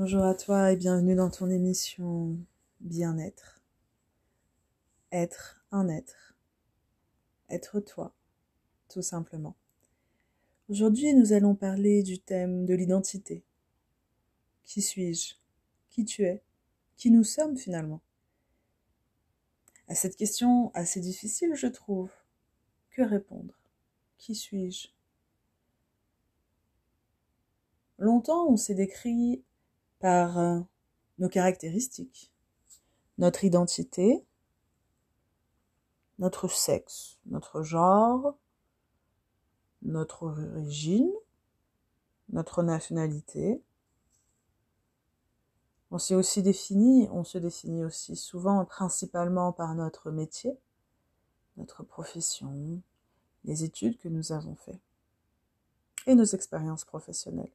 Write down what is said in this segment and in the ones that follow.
Bonjour à toi et bienvenue dans ton émission Bien-être. Être un être. Être toi, tout simplement. Aujourd'hui, nous allons parler du thème de l'identité. Qui suis-je? Qui tu es? Qui nous sommes finalement? À cette question assez difficile, je trouve. Que répondre? Qui suis-je? Longtemps, on s'est décrit par euh, nos caractéristiques, notre identité, notre sexe, notre genre, notre origine, notre nationalité. On s'est aussi défini, on se définit aussi souvent principalement par notre métier, notre profession, les études que nous avons faites et nos expériences professionnelles.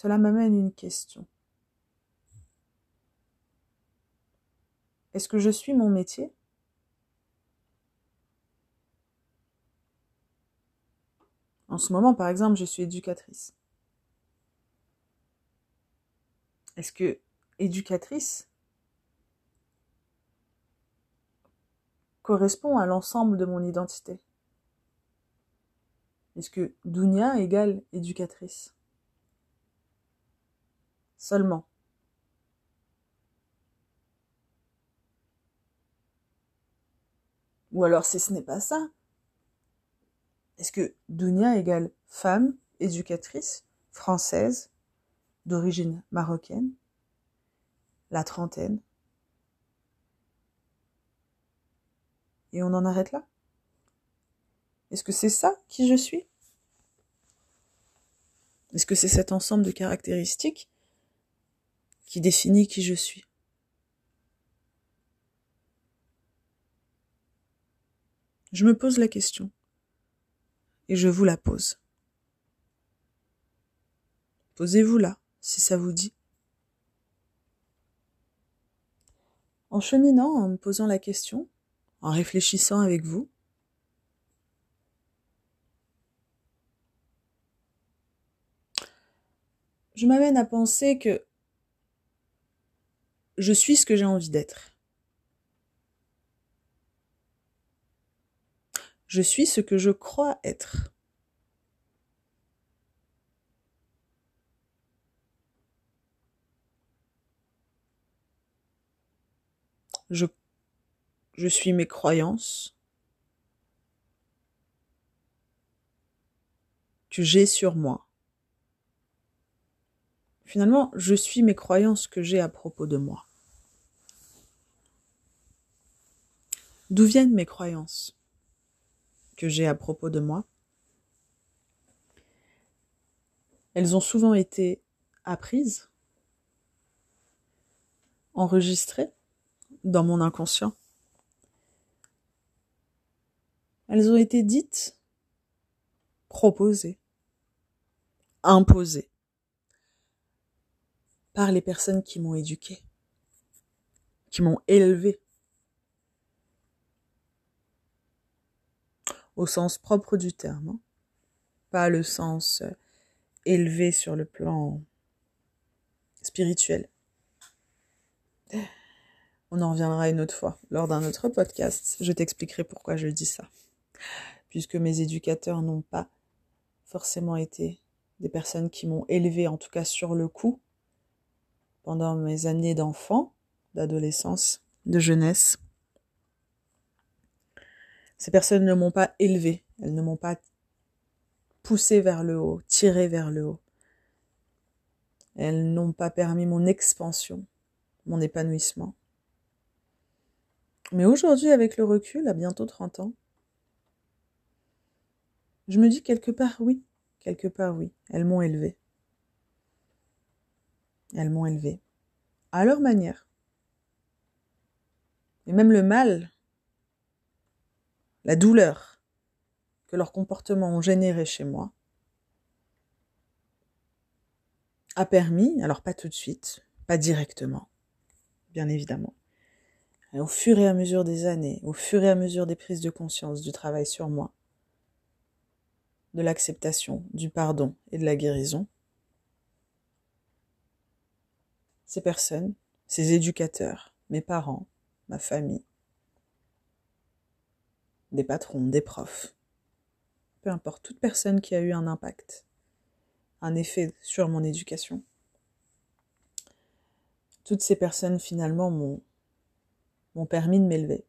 Cela m'amène une question. Est-ce que je suis mon métier? En ce moment, par exemple, je suis éducatrice. Est-ce que éducatrice correspond à l'ensemble de mon identité? Est-ce que Dunia égale éducatrice? Seulement. Ou alors si ce n'est pas ça, est-ce que Dunia égale femme, éducatrice, française, d'origine marocaine, la trentaine? Et on en arrête là? Est-ce que c'est ça qui je suis? Est-ce que c'est cet ensemble de caractéristiques qui définit qui je suis. Je me pose la question et je vous la pose. Posez-vous-la si ça vous dit. En cheminant, en me posant la question, en réfléchissant avec vous, je m'amène à penser que je suis ce que j'ai envie d'être. Je suis ce que je crois être. Je, je suis mes croyances que j'ai sur moi. Finalement, je suis mes croyances que j'ai à propos de moi. D'où viennent mes croyances que j'ai à propos de moi? Elles ont souvent été apprises, enregistrées dans mon inconscient. Elles ont été dites, proposées, imposées par les personnes qui m'ont éduqué, qui m'ont élevé. Au sens propre du terme, hein. pas le sens euh, élevé sur le plan spirituel. On en reviendra une autre fois, lors d'un autre podcast. Je t'expliquerai pourquoi je dis ça. Puisque mes éducateurs n'ont pas forcément été des personnes qui m'ont élevé, en tout cas sur le coup, pendant mes années d'enfant, d'adolescence, de jeunesse. Ces personnes ne m'ont pas élevé, elles ne m'ont pas poussé vers le haut, tiré vers le haut. Elles n'ont pas permis mon expansion, mon épanouissement. Mais aujourd'hui, avec le recul, à bientôt 30 ans, je me dis quelque part oui, quelque part oui, elles m'ont élevé. Elles m'ont élevé. À leur manière. Et même le mal, la douleur que leurs comportements ont généré chez moi, a permis, alors pas tout de suite, pas directement, bien évidemment, au fur et à mesure des années, au fur et à mesure des prises de conscience, du travail sur moi, de l'acceptation, du pardon et de la guérison, ces personnes, ces éducateurs, mes parents, ma famille, des patrons, des profs, peu importe, toute personne qui a eu un impact, un effet sur mon éducation. Toutes ces personnes finalement m'ont, permis de m'élever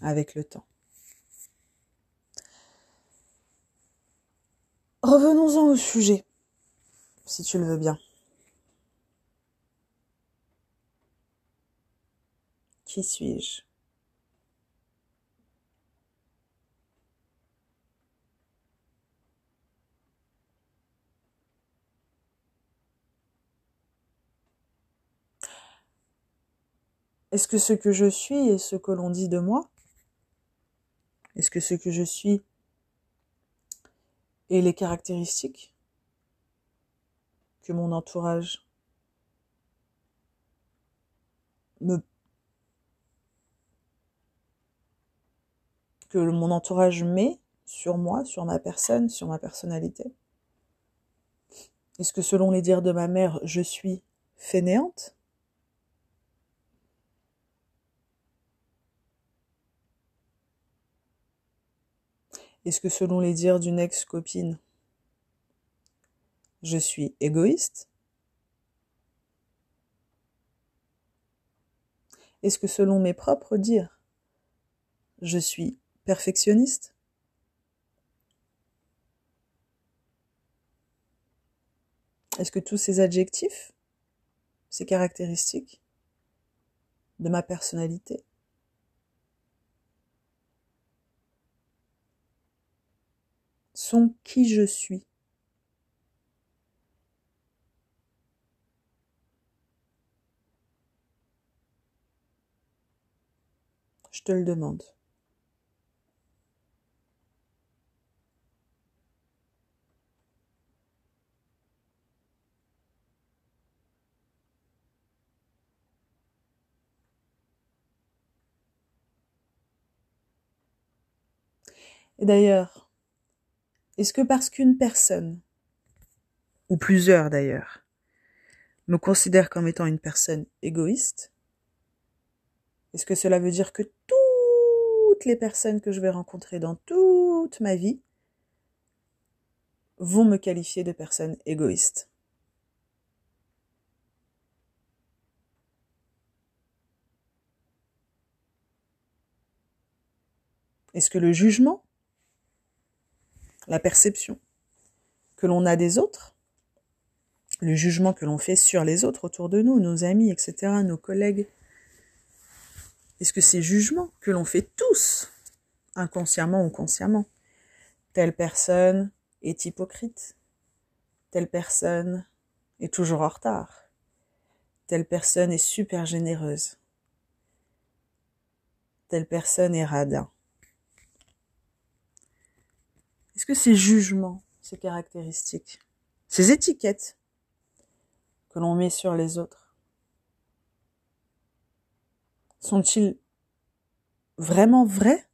avec le temps. Revenons-en au sujet, si tu le veux bien. Qui suis-je? Est-ce que ce que je suis est ce que l'on dit de moi? Est-ce que ce que je suis est les caractéristiques que mon entourage me que mon entourage met sur moi, sur ma personne, sur ma personnalité? Est-ce que selon les dires de ma mère, je suis fainéante? Est-ce que selon les dires d'une ex-copine, je suis égoïste? Est-ce que selon mes propres dires, je suis perfectionniste? Est-ce que tous ces adjectifs, ces caractéristiques de ma personnalité sont qui je suis. Je te le demande. Et d'ailleurs, est-ce que parce qu'une personne, ou plusieurs d'ailleurs, me considère comme étant une personne égoïste, est-ce que cela veut dire que toutes les personnes que je vais rencontrer dans toute ma vie vont me qualifier de personne égoïste? Est-ce que le jugement la perception que l'on a des autres, le jugement que l'on fait sur les autres autour de nous, nos amis, etc., nos collègues. Est-ce que ces jugements que l'on fait tous, inconsciemment ou consciemment, telle personne est hypocrite, telle personne est toujours en retard, telle personne est super généreuse, telle personne est radin, est-ce que ces jugements, ces caractéristiques, ces étiquettes que l'on met sur les autres, sont-ils vraiment vrais?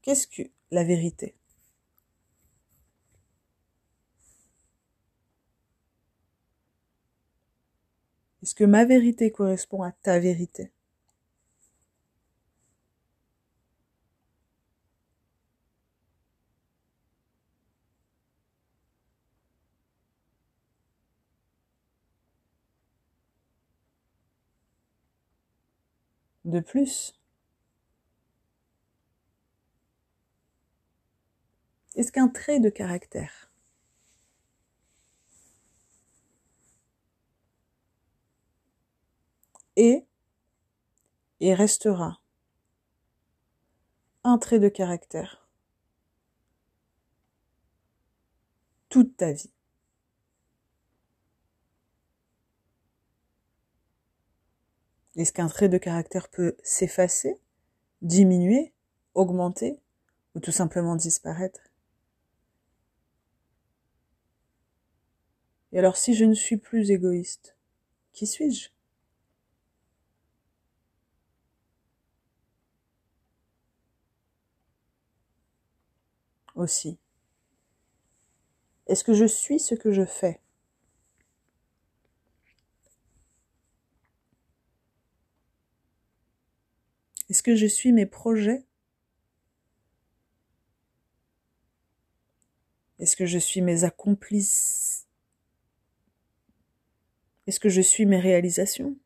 Qu'est-ce que la vérité? Est-ce que ma vérité correspond à ta vérité? De plus. Est-ce qu'un trait de caractère? Est et restera un trait de caractère toute ta vie Est-ce qu'un trait de caractère peut s'effacer, diminuer, augmenter ou tout simplement disparaître? Et alors si je ne suis plus égoïste, qui suis-je? Aussi. Est-ce que je suis ce que je fais? Est-ce que je suis mes projets? Est-ce que je suis mes accomplices? Est-ce que je suis mes réalisations?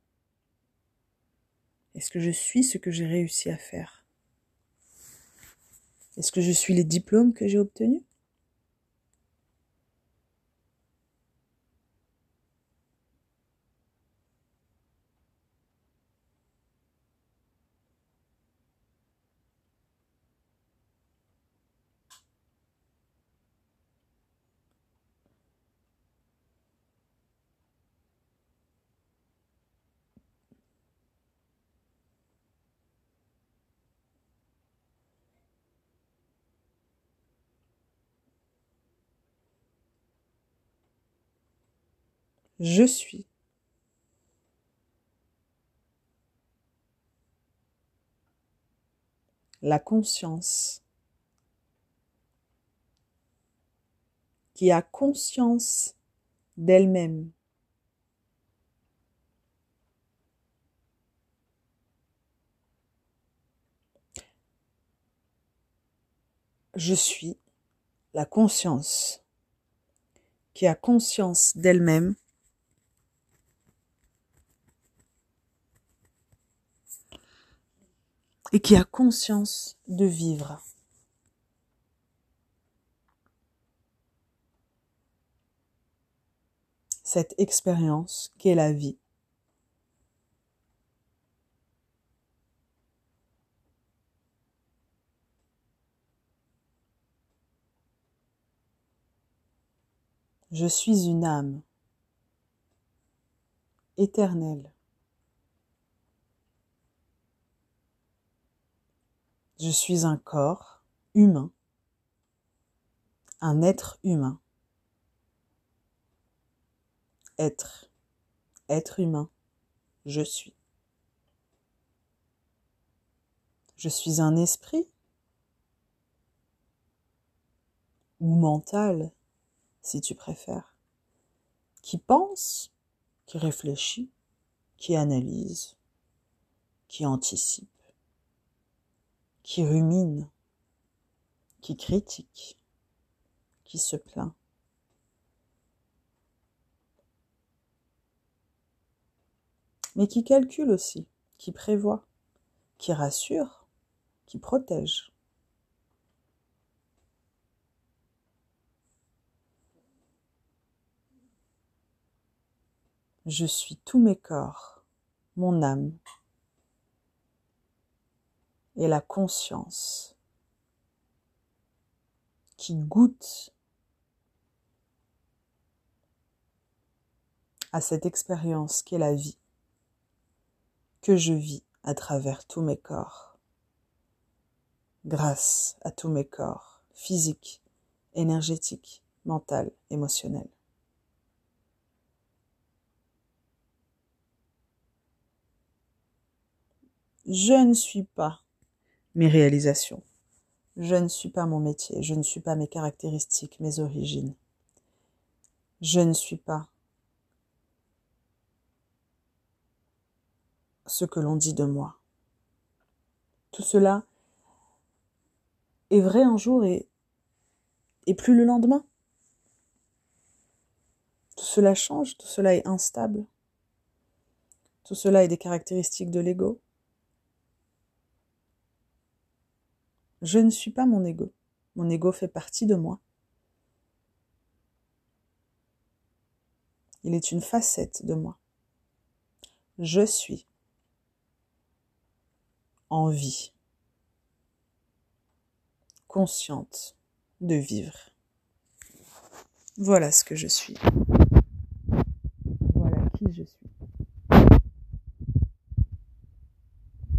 Est-ce que je suis ce que j'ai réussi à faire? Est-ce que je suis les diplômes que j'ai obtenus? Je suis. La conscience qui a conscience d'elle-même. Je suis la conscience qui a conscience d'elle-même et qui a conscience de vivre. Cette expérience qu'est la vie. Je suis une âme éternelle Je suis un corps humain, un être humain. Être, être humain, je suis. Je suis un esprit. Ou mental, si tu préfères, qui pense, qui réfléchit, qui analyse, qui anticipe qui rumine, qui critique, qui se plaint. Mais qui calcule aussi, qui prévoit, qui rassure, qui protège. Je suis tous mes corps, mon âme, et la conscience qui goûte à cette expérience qu'est la vie que je vis à travers tous mes corps, grâce à tous mes corps, physiques, énergétiques, mental, émotionnel. Je ne suis pas mes réalisations. Je ne suis pas mon métier, je ne suis pas mes caractéristiques, mes origines. Je ne suis pas ce que l'on dit de moi. Tout cela est vrai un jour et, plus le lendemain. Tout cela change, tout cela est instable. Tout cela est des caractéristiques de l'ego. Je ne suis pas mon ego. Mon ego fait partie de moi. Il est une facette de moi. Je suis en vie, consciente de vivre. Voilà ce que je suis.